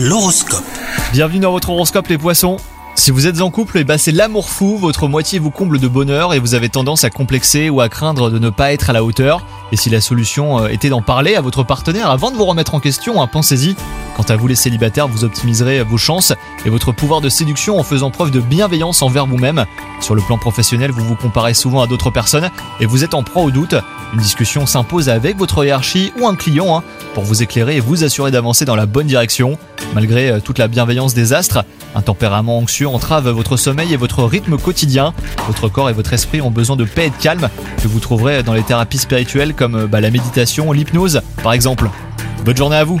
L'horoscope. Bienvenue dans votre horoscope les poissons. Si vous êtes en couple, eh ben c'est l'amour fou, votre moitié vous comble de bonheur et vous avez tendance à complexer ou à craindre de ne pas être à la hauteur. Et si la solution euh, était d'en parler à votre partenaire avant de vous remettre en question, hein, pensez-y. Quant à vous les célibataires, vous optimiserez vos chances et votre pouvoir de séduction en faisant preuve de bienveillance envers vous-même. Sur le plan professionnel, vous vous comparez souvent à d'autres personnes et vous êtes en proie au doute. Une discussion s'impose avec votre hiérarchie ou un client hein, pour vous éclairer et vous assurer d'avancer dans la bonne direction. Malgré euh, toute la bienveillance des astres, un tempérament anxieux entrave votre sommeil et votre rythme quotidien. Votre corps et votre esprit ont besoin de paix et de calme que vous trouverez dans les thérapies spirituelles comme euh, bah, la méditation, l'hypnose par exemple. Bonne journée à vous